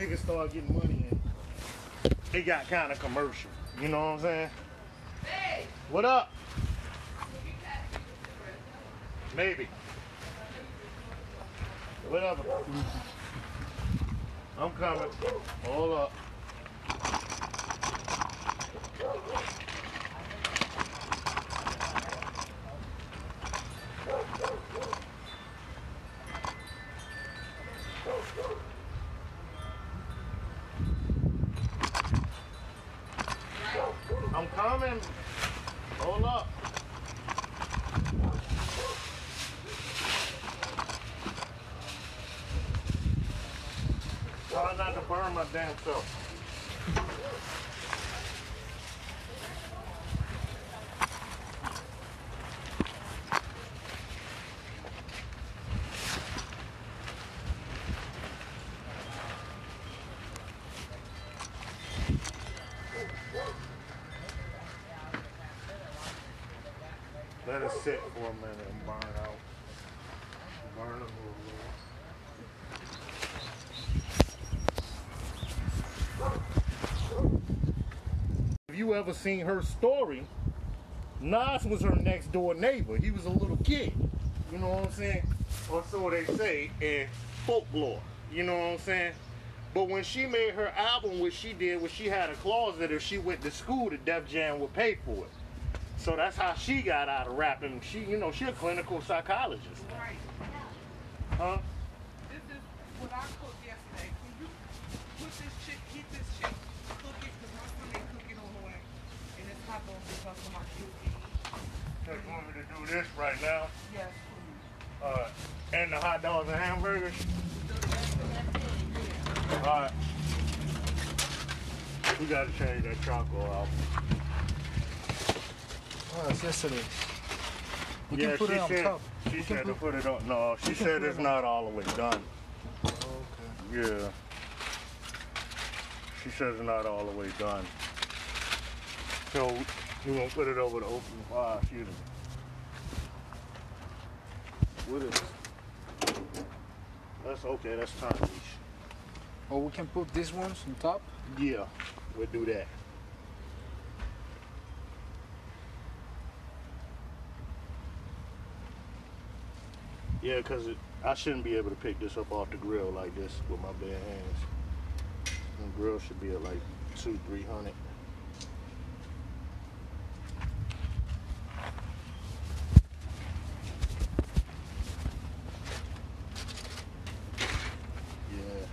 niggas start getting money in, it got kind of commercial. You know what I'm saying? Hey! What up? Maybe. Whatever. I'm coming. Hold up. I'm coming. Hold up. Try not to burn my damn self. Let it sit for a minute and burn out. Burn a little bit. If you ever seen her story, Nas was her next door neighbor. He was a little kid. You know what I'm saying? Or so they say in folklore. You know what I'm saying? But when she made her album, what she did was she had a clause that if she went to school, the Def Jam would pay for it. So that's how she got out of rapping. She, you know, she a clinical psychologist. Right. Huh? This is what I cooked yesterday. Can you put this chick, get this chick, cook it, because my son ain't cooking on the way. And it's hot dogs because of my kids can eat. Just want me to do this right now. Yes, please. Uh, and the hot dogs and hamburgers. All right. We gotta change that charcoal out. Oh, that's yesterday. We yeah, can put she it on said, top. She We said to put- put it on. No, she said it's it not all the way done. Okay. Yeah. She says it's not all the way done. So we're gonna put it over the open fire. Me. What is? That's okay. That's Chinese. Or oh, we can put these ones on top. Yeah, we'll do that. Yeah, cause I shouldn't be able to pick this up off the grill like this with my bare hands. The grill should be at like two, three hundred. Yeah.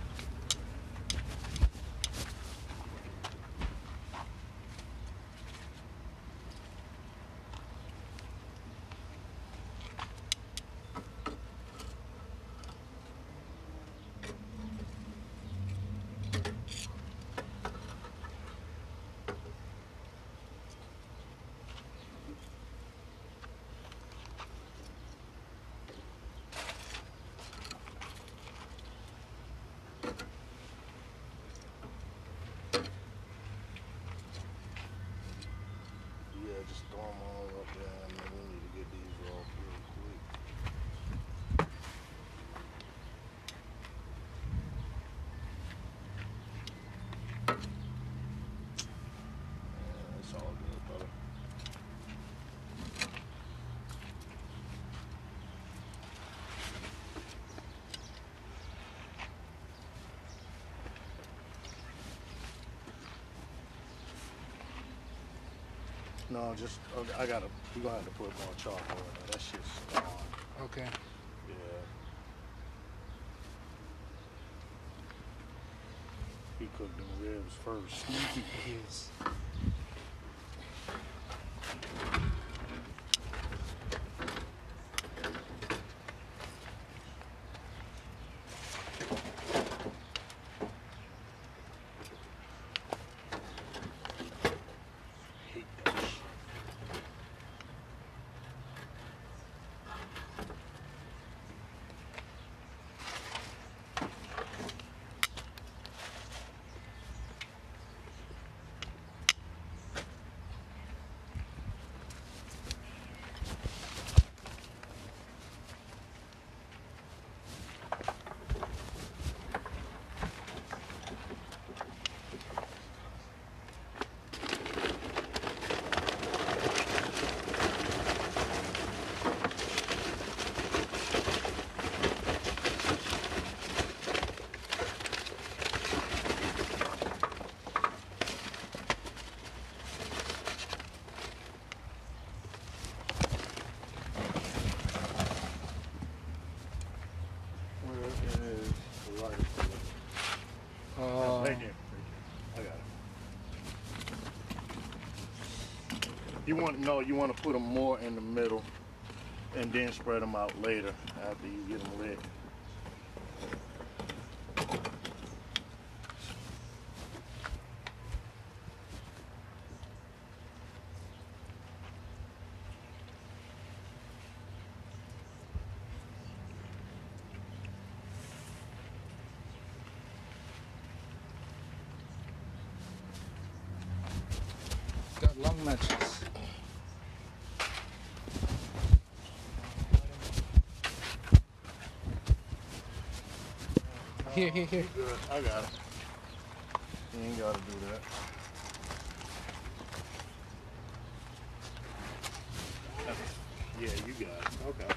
Yeah, just throw them all up there, and then we need to get these off real quick. Yeah, it's all good, brother. No, just uh, I gotta. We gonna have to put more charcoal in there. That shit's gone. Okay. Yeah. He cooked the ribs first. Yes. hate that shit. Oh. Right there. I got it. You want no? You want to put them more in the middle, and then spread them out later after you get them lit. Long matches. Here, here, here. Good? I got it. You ain't gotta do that. Yeah, you got it. Okay.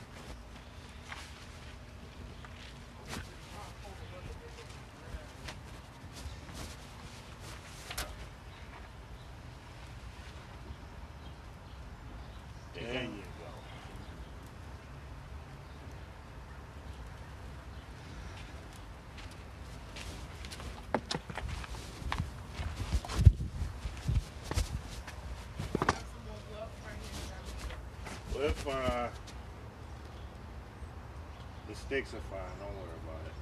There you go. We're fine. The sticks are fine. Don't worry about it.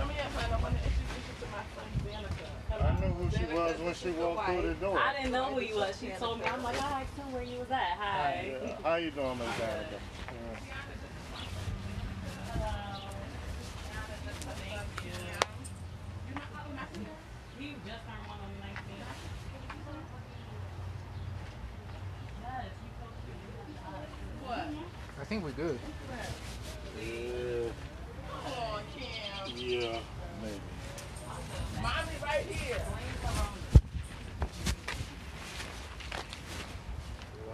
Come here, honey. I want to introduce you to my son, Danica. I knew who she was when she walked through the door. I didn't know who you was. She told me. I'm like, I asked him where you was at. Hi. Yeah. How you doing, Miss Danica? He just turned one on the 19th. Yes, you supposed to What? I think we're good. Yeah. Come on, Kim. Yeah. Maybe. Mommy right here.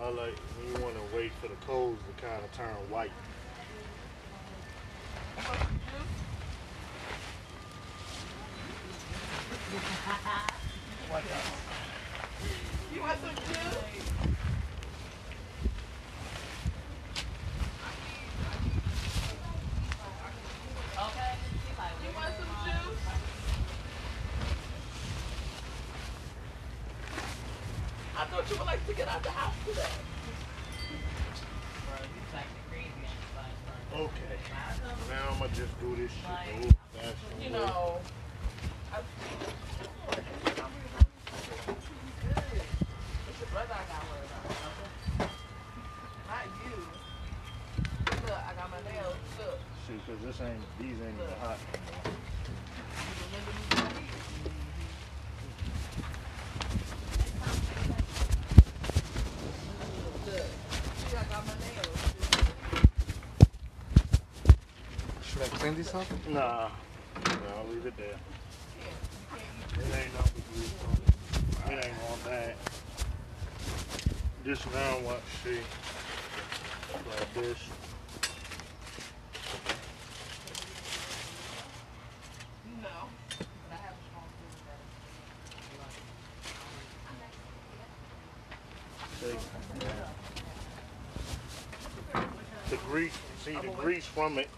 I like you want to wait for the coals to kind of turn white. You want some juice? Okay. She's like, You want some juice? I thought you would like to get out the house today. He's like the crazy inside. Okay. Now I'm gonna just do this shit the Like- old fashioned You way. know. I, it's your brother I got worried about. Not you. Look, I got my nails. Look. See, cause this ain't these ain't even hot. Look. See, I got my nails. Should I clean this up? Nah. Nah, I'll leave it there. It ain't nothing it. It ain't all bad. This round what see. Like this. eat. No. But I have a strong feeling See. The grease, see the grease from it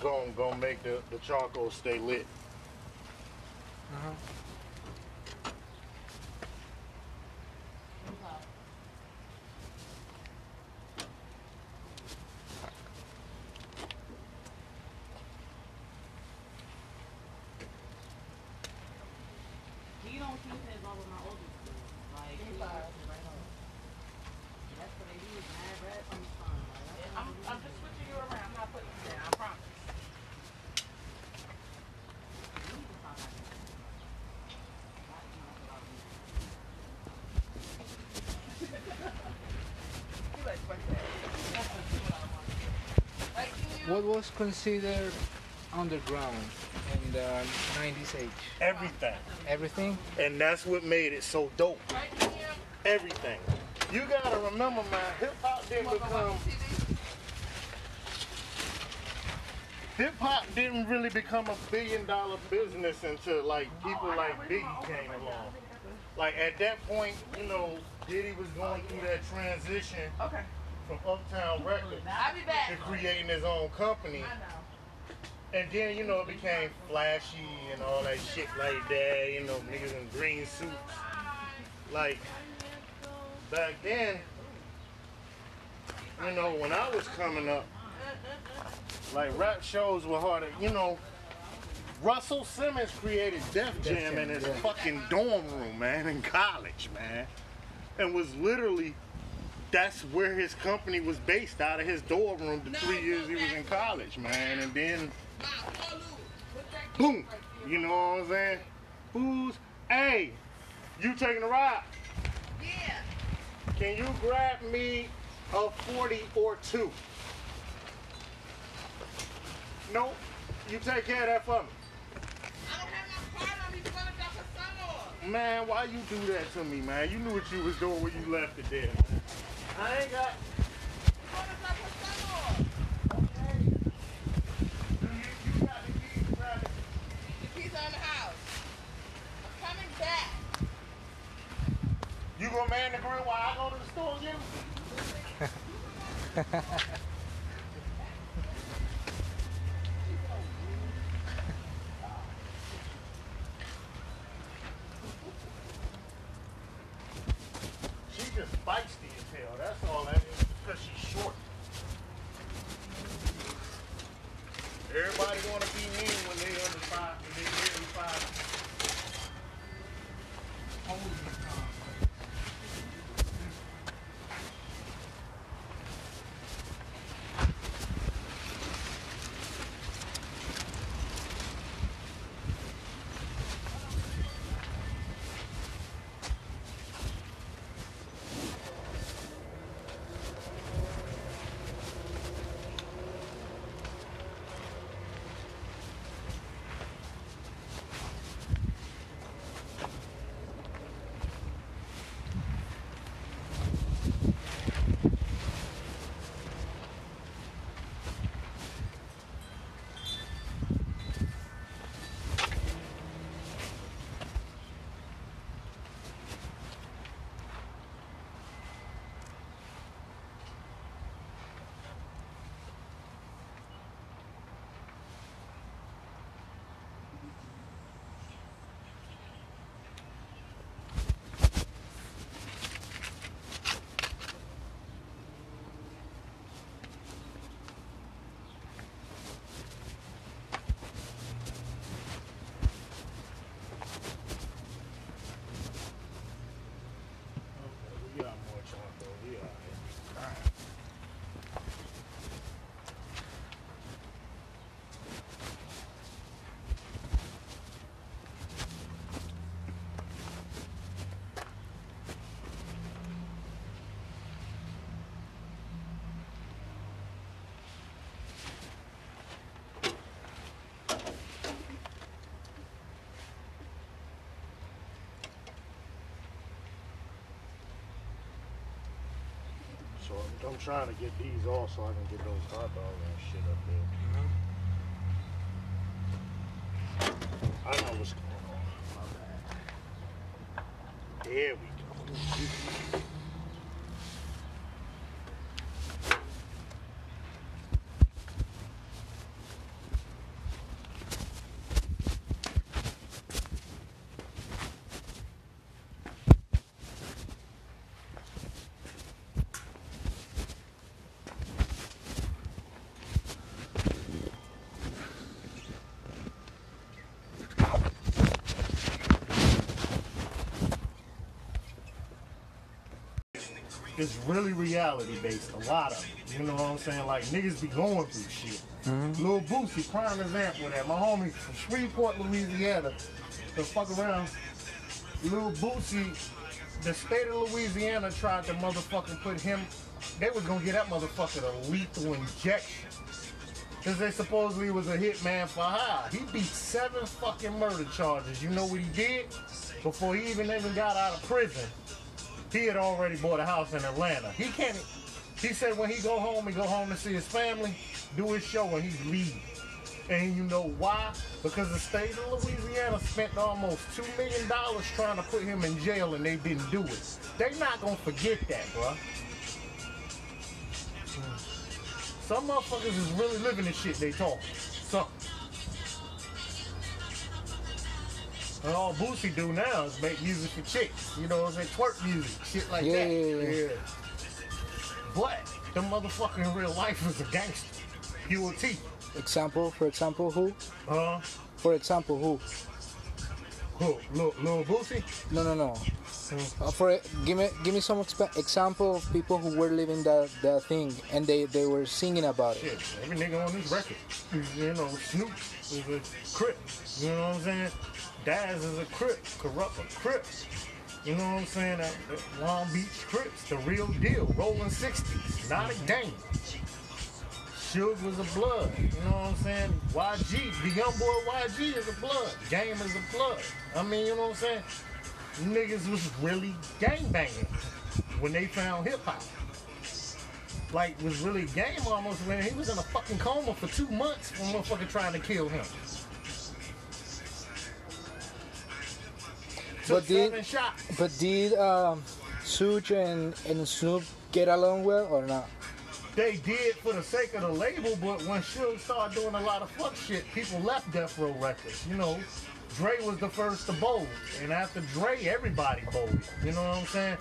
gon' gonna make the, the charcoal stay lit. Uh-huh. He don't keep his over my older school. Like, he Five. that's what he was mad red from the sun. Like, that's I'm, I'm just switching you around. I'm not putting you down. I promise. You like fuck that. That's what I want. Like you. What was considered underground in the 90s age. Everything. Everything. And that's what made it so dope. Everything. You gotta remember, man, hip hop didn't become hip hop didn't really become a billion dollar business until like people like Biggie came along. Like at that point, you know, Diddy was going through that transition Okay. From Uptown Records I'll be to back. creating his own company. I know. And then, you know, it became flashy and all that shit like that, you know, niggas in green suits. Like, back then, you know, when I was coming up, like rap shows were harder, you know. Russell Simmons created Def Jam Jam, in his yeah. fucking dorm room, man, in college, man. And was literally, that's where his company was based out of his dorm room the three years he was in college, man. And then Mom, go Lou. Put that kid boom. You know what I'm saying? Who's hey, you taking a ride? Yeah. Can you grab me a 40 or two? Nope. You take care of that for me. I don't have my card on me. You wanna drop a son off? Man, why you do that to me, man? You knew what you was doing when you left it there, I ain't got... So I'm, I'm trying to get these off so I can get those hot dogs and shit up there. I know what's going on. There we go. It's really reality based, a lot of it. You know what I'm saying? Like niggas be going through shit. Mm-hmm. Lil Boosie, prime example of that. My homie from Shreveport, Louisiana, the fuck around. Lil Boosie, the state of Louisiana tried to motherfucking put him, they was gonna get that motherfucker a lethal injection. Because they supposedly was a hitman for hire. He beat seven fucking murder charges. You know what he did? Before he even even got out of prison, he had already bought a house in Atlanta. He can't. He said when he go home, he go home to see his family, do his show, and he leave. And you know why? Because the state of Louisiana spent almost two million dollars trying to put him in jail, and they didn't do it. They not gonna forget that, bruh. Some motherfuckers is really living the shit they talk. Some. And all Boosie do now is make music for chicks. You know what I'm saying? Twerk music, shit like Yeah, that. yeah, yeah. But the motherfucker in real life is a gangster. Pure T. Example, for example, who? Huh? For example, who? Who? Lil, Lil Boosie? No, no, no. Hmm. Uh, for give me give me some exp- example of people who were living that that thing and they they were singing about it. Shit, every nigga on this record. You know, Snoop crip. You know what I'm saying? Daz is a crip. Kurupt a crip. You know what I'm saying? That Long Beach Crips, the real deal. Rolling 60s, not a game. Suge was a blood. You know what I'm saying? YG, the young boy YG is a blood. Game is a blood. I mean, you know what I'm saying? Niggas was really gangbanging when they found hip hop like was really game almost when he was in a fucking coma for two months when motherfucker trying to kill him. But did- shots. But did um, Suge and, and Snoop get along well or not? They did for the sake of the label, but when Suge started doing a lot of fuck shit, people left Death Row Records. You know, Dre was the first to bowl, and after Dre, everybody bowled. You know what I'm saying?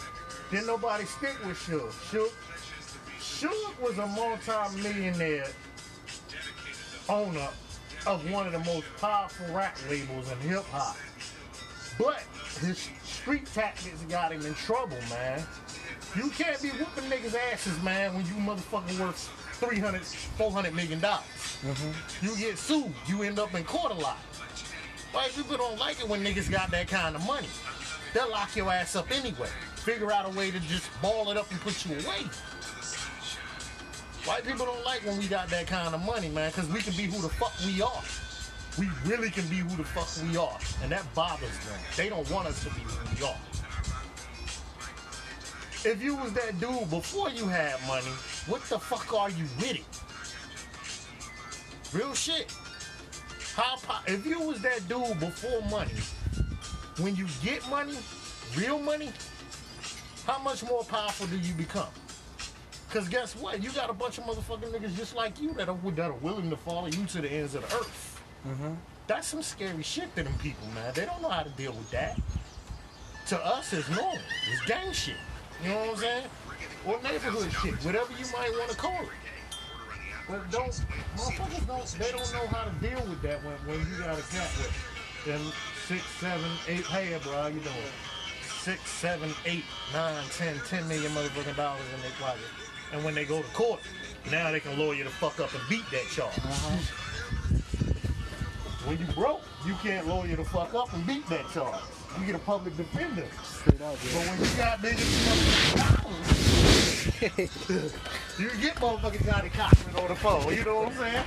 Didn't nobody stick with Suge. Suge, Suge was a multi-millionaire owner of one of the most powerful rap labels in hip hop. But his street tactics got him in trouble, man. You can't be whooping niggas' asses, man, when you motherfucking worth 300, 400 million dollars. Mm-hmm. You get sued, you end up in court a lot. White people don't like it when niggas got that kind of money. They'll lock your ass up anyway. Figure out a way to just ball it up and put you away. White people don't like when we got that kind of money, man, because we can be who the fuck we are. We really can be who the fuck we are. And that bothers them. They don't want us to be who we are. If you was that dude before you had money, what the fuck are you with it? Real shit. How if you was that dude before money, when you get money, real money, how much more powerful do you become? Cause guess what? You got a bunch of motherfucking niggas just like you that are that are willing to follow you to the ends of the earth. Mm-hmm. That's some scary shit to them people, man. They don't know how to deal with that. To us, it's normal. It's gang shit. You know what I'm saying? Or neighborhood shit, whatever you might want to call it. But don't motherfuckers don't they don't know how to deal with that when, when you got a cat with them six, seven, eight hey bro, how you doing? Six, seven, eight, nine, ten, ten million motherfucking dollars in their pocket. And when they go to court, now they can lawyer the fuck up and beat that charge. Mm-hmm. When you broke, you can't lawyer the fuck up and beat that charge. You get a public defender. Straight up, But when you got niggas dollars, you get motherfucking Johnnie Cochran on the phone. You know what I'm saying?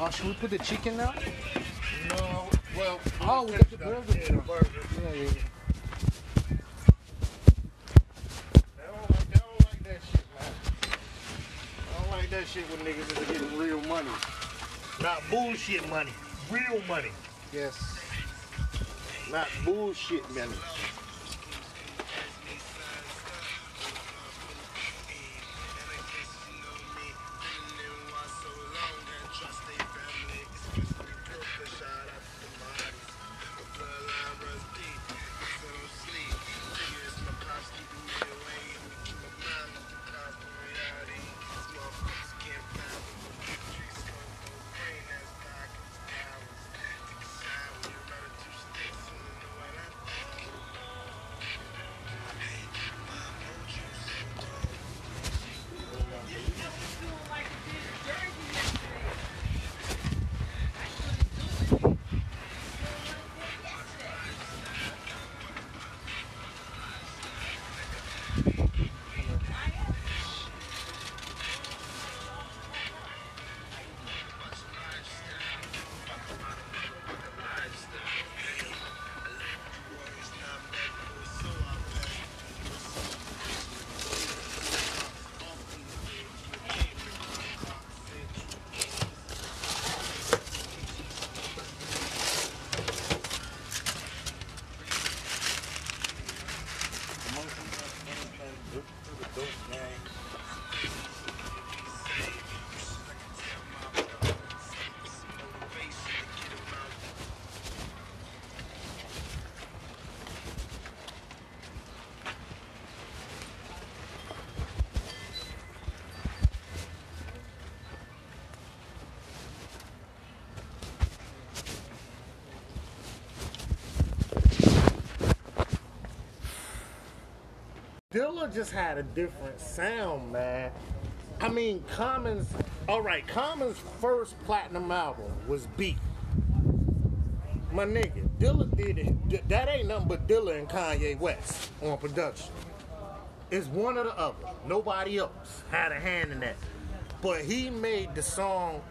Oh, should we put the chicken now? No, well. Oh, we got the burger. Yeah, the burger. Yeah, yeah. Don't like, don't like that shit, man. I don't like that shit when niggas is getting real money. Not bullshit money. Real money. Yes. Not bullshit money. Dilla just had a different sound, man. I mean, Common's, all right, Common's first platinum album was Beat. My nigga, Dilla did it. That ain't nothing but Dilla and Kanye West on production. It's one or the other. Nobody else had a hand in that. But he made the song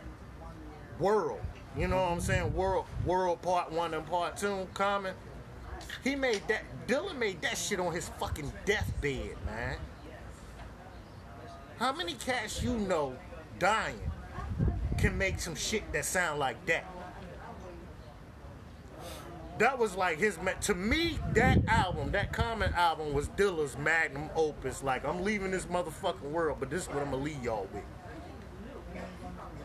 World. You know what I'm saying? World, World Part One and Part Two. Common. He made that. Dilla made that shit on his fucking deathbed, man. How many cats you know dying can make some shit that sound like that? That was like his to me. That album, that Common album, was Dilla's magnum opus. Like I'm leaving this motherfucking world, but this is what I'm gonna leave y'all with.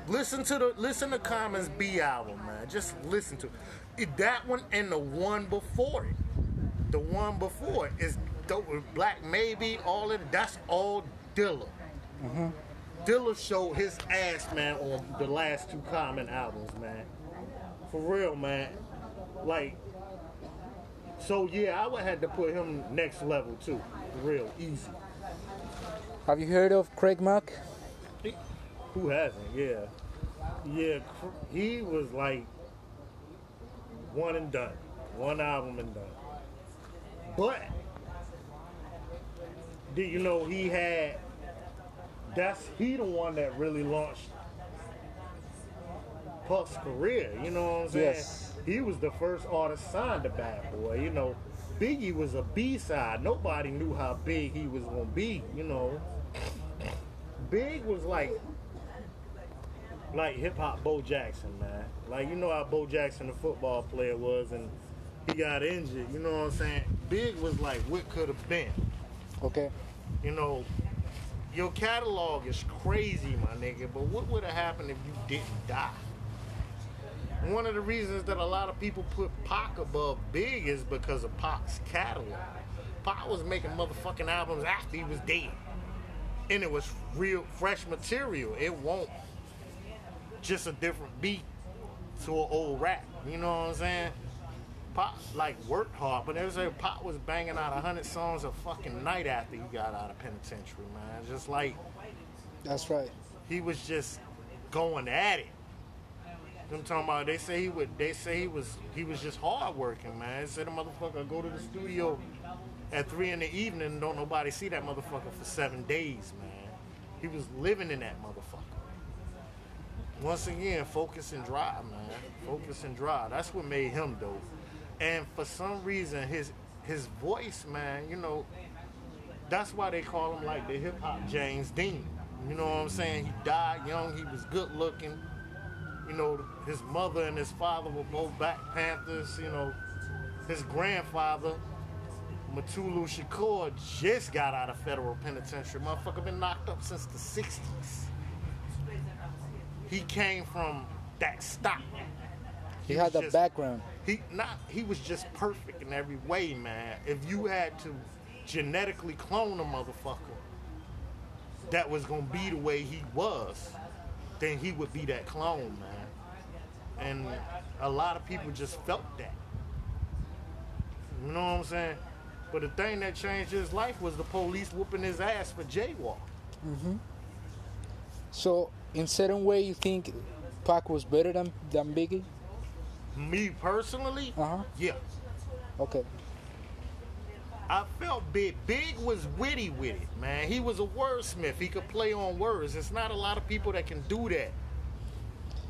Listen to the listen to Common's Be album, man. Just listen to it. That one and the one before it. The one before is dope with Black Maybe, all of it. That's all Dilla. Mm-hmm. Dilla showed his ass, man, on the last two Common albums, man. For real, man. Like, so yeah, I would have to put him next level too. Real, easy. Have you heard of Craig Mack? Who hasn't? Yeah, yeah. He was like one and done, one album and done. But did you know he had? That's he the one that really launched Puff's career. You know what I'm saying? Yes. He was the first artist signed to Bad Boy. You know, Biggie was a B side. Nobody knew how big he was gonna be. You know, Big was like like hip hop Bo Jackson, man. Like you know how Bo Jackson, the football player, was, and he got injured. You know what I'm saying? Big was like what could have been. Okay. You know, your catalog is crazy, my nigga. But what would have happened if you didn't die? One of the reasons that a lot of people put Pac above Big is because of Pac's catalog. Pac was making motherfucking albums after he was dead, and it was real fresh material. It won't just a different beat to an old rap. You know what I'm saying? Pac like worked hard, but there's a Pac was banging out a hundred songs a fucking night after he got out of penitentiary, man. Just like That's right. he was just going at it. I'm talking about. They say he would. They say he was. He was just hard working, man. They said the motherfucker go to the studio at three in the evening don't nobody see that motherfucker for seven days, man. He was living in that motherfucker. Once again, focus and drive, man. Focus and drive. That's what made him dope. And for some reason, his his voice, man, you know, that's why they call him like the hip hop James Dean. You know what I'm saying? He died young. He was good looking. You know, his mother and his father were both Black Panthers. You know, his grandfather, Mutulu Shakur, just got out of federal penitentiary. Motherfucker been knocked up since the 60s. He came from that stock. He had was the just- background. He not he was just perfect in every way, man. If you had to genetically clone a motherfucker that was gonna be the way he was, then he would be that clone, man. And a lot of people just felt that. You know what I'm saying? But the thing that changed his life was the police whooping his ass for jaywalk. Mm-hmm. So, in certain way, you think Pac was better than than Biggie? Me personally, Uh huh. yeah. Okay. I felt Big. Big was witty with it, man. He was a wordsmith. He could play on words. It's not a lot of people that can do that.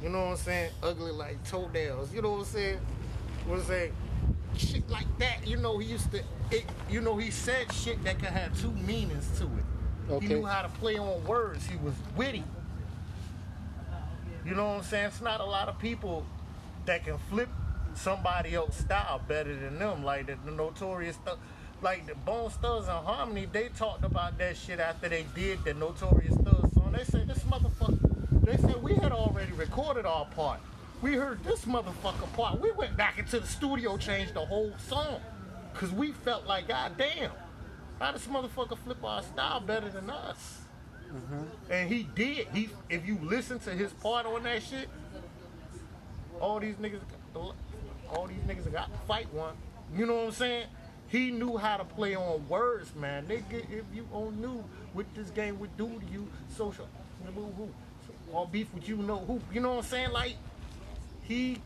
You know what I'm saying? Ugly like toenails. You know what I'm saying? What I'm saying? Shit like that. You know, he used to. It, you know, he said shit that could have two meanings to it. Okay. He knew how to play on words. He was witty. You know what I'm saying? It's not a lot of people that can flip somebody else's style better than them. Like the, the notorious stuff. Like the Bone Thugs-n-Harmony, they talked about that shit after they did the Notorious Thugs song. They said this motherfucker. They said we had already recorded our part. We heard this motherfucker part. We went back into the studio, changed the whole song, cause we felt like, God damn, how this motherfucker flip our style better than us? Mm-hmm. And he did. He, if you listen to his part on that shit, all these niggas, all these niggas got to fight one. You know what I'm saying? He knew how to play on words, man. Nigga, if you all knew what this game would do to you, social, who, all beef with you know who, you know what I'm saying? Like, he,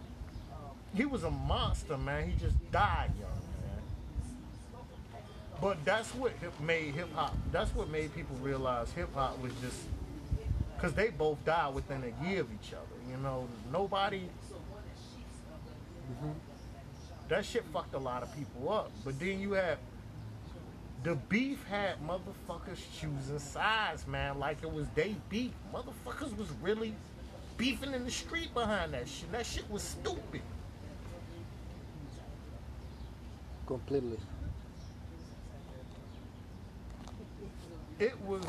he was a monster, man. He just died young, man. But that's what made hip hop. That's what made people realize hip hop was just because they both died within a year of each other. You know, nobody. That shit fucked a lot of people up. But then you have the beef had motherfuckers choosing sides, man, like it was they beef. Motherfuckers was really beefing in the street behind that shit. That shit was stupid. Completely. It was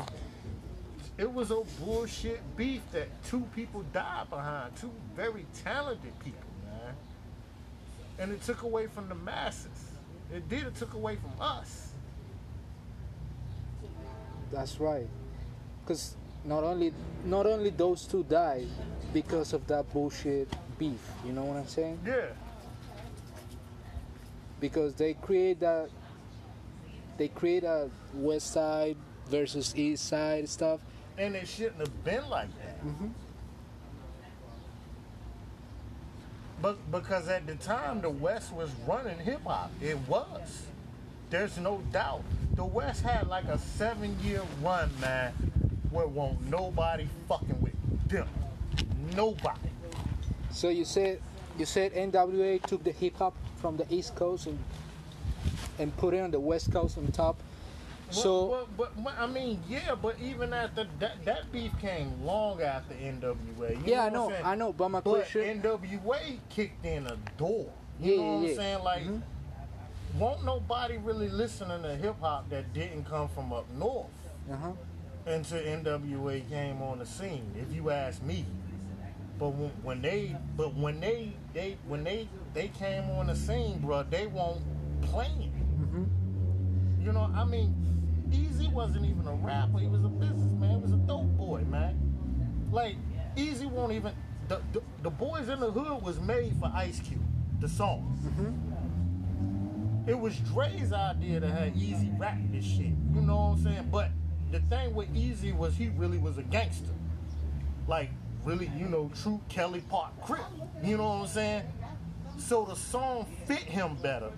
it was a bullshit beef that two people died behind. Two very talented people. And it took away from the masses. It did, it took away from us. That's right. Because not only not only those two died because of that bullshit beef. You know what I'm saying? Yeah. Because they create that. They create a West Side versus East Side stuff. And it shouldn't have been like that. Mm-hmm. But because at the time the West was running hip hop, it was. There's no doubt. The West had like a seven year run, man, where won't nobody fucking with them. Nobody. So you said you said NWA took the hip hop from the East Coast and and put it on the West Coast on top. So but, but, but, I mean, yeah, but even after that, that beef came long after NWA. You Yeah, I know, what know, I'm saying? I know, but my But question- NWA kicked in a door. You Yeah, know yeah, what I'm yeah. saying? Like, Mhm. won't nobody really listening to hip hop that didn't come from up north uh-huh. until NWA came on the scene. If you ask me, but when, when they, but when they, they, when they, they came on the scene, bro, they won't playing. Mm-hmm. You know, I mean, Eazy wasn't even a rapper. He was a businessman. He was a dope boy, man. Like, Eazy won't even. The, the, the Boys in the Hood was made for Ice Cube, the song. Mm-hmm. It was Dre's idea to have Eazy rap this shit. You know what I'm saying? But the thing with Eazy was he really was a gangster. Like, really, you know, true Kelly Park Crip. You know what I'm saying? So the song fit him better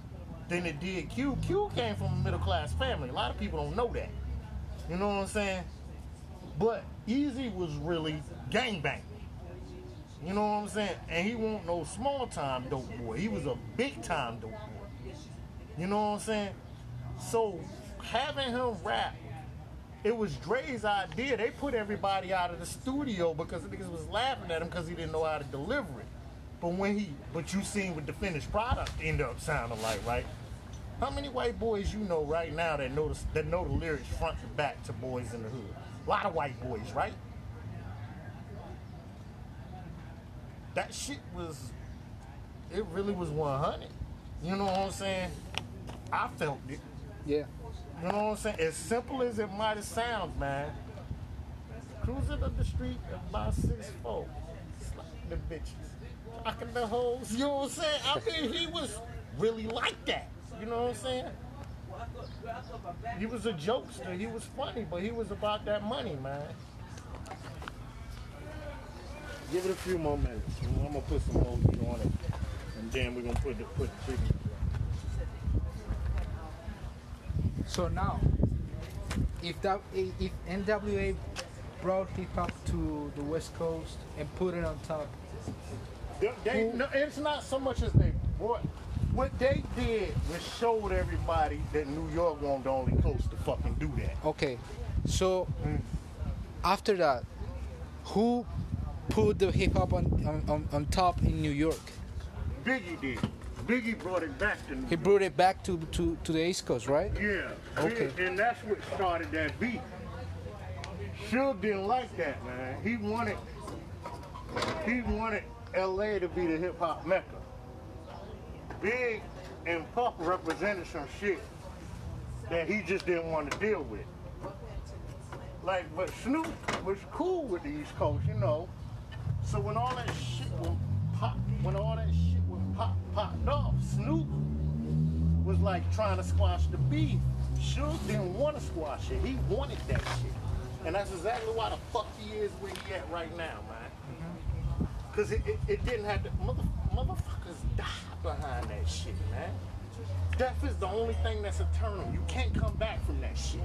than it did Q. Q came from a middle class family. A lot of people don't know that. You know what I'm saying? But Eazy was really gangbang. You know what I'm saying? And he wasn't no small time dope boy. He was a big time dope boy. You know what I'm saying? So having him rap, it was Dre's idea. They put everybody out of the studio because the niggas was laughing at him because he didn't know how to deliver it. But when he, but you seen what the finished product end up sounding like, right? How many white boys you know right now that know the, that know the lyrics front to back to Boys in the Hood? A lot of white boys, right? That shit was, it really was 100. You know what I'm saying? I felt it. Yeah. You know what I'm saying? As simple as it might have sounded, man. Cruising up the street at about six four, slapping the bitches, rocking the hoes. You know what I'm saying? I mean, he was really like that. You know what I'm saying? He was a jokester. He was funny, but he was about that money, man. Give it a few more minutes. I'm gonna put some more heat on it, and then we're gonna put the put the treatment. So now, if that if NWA brought hip hop to the West Coast and put it on top, They, they, no, it's not so much as they brought. What they did was showed everybody that New York wasn't the only coast to fucking do that. okay. So after that, who put the hip hop on, on, on, on top in New York? Biggie did. Biggie brought it back to New He York. brought it back to, to, to the East Coast, right? Yeah. Okay. And that's what started that beat. Suge didn't like that, man. He wanted he wanted LA to be the hip hop mecca. Big and Puff represented some shit that he just didn't want to deal with. Like, but Snoop was cool with the East Coast, you know. So when all that shit was pop, when all that shit was pop popped off, Snoop was like trying to squash the beef. Suge didn't want to squash it. He wanted that shit. And that's exactly why the fuck he is where he at right now, man. Mm-hmm. Cause it, it, it didn't have to mother, motherfuckers die behind that shit, man. Death is the only thing that's eternal. You can't come back from that shit.